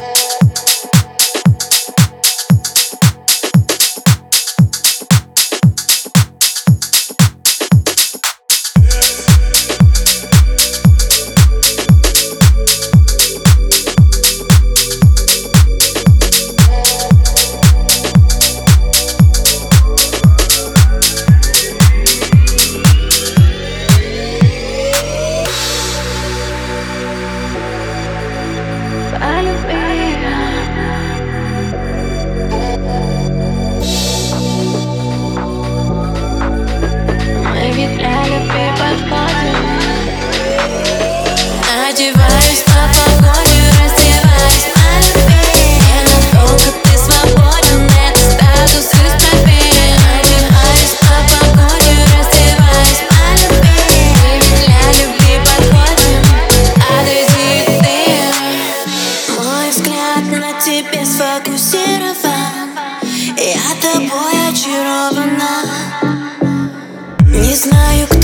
Yeah. знаю, кто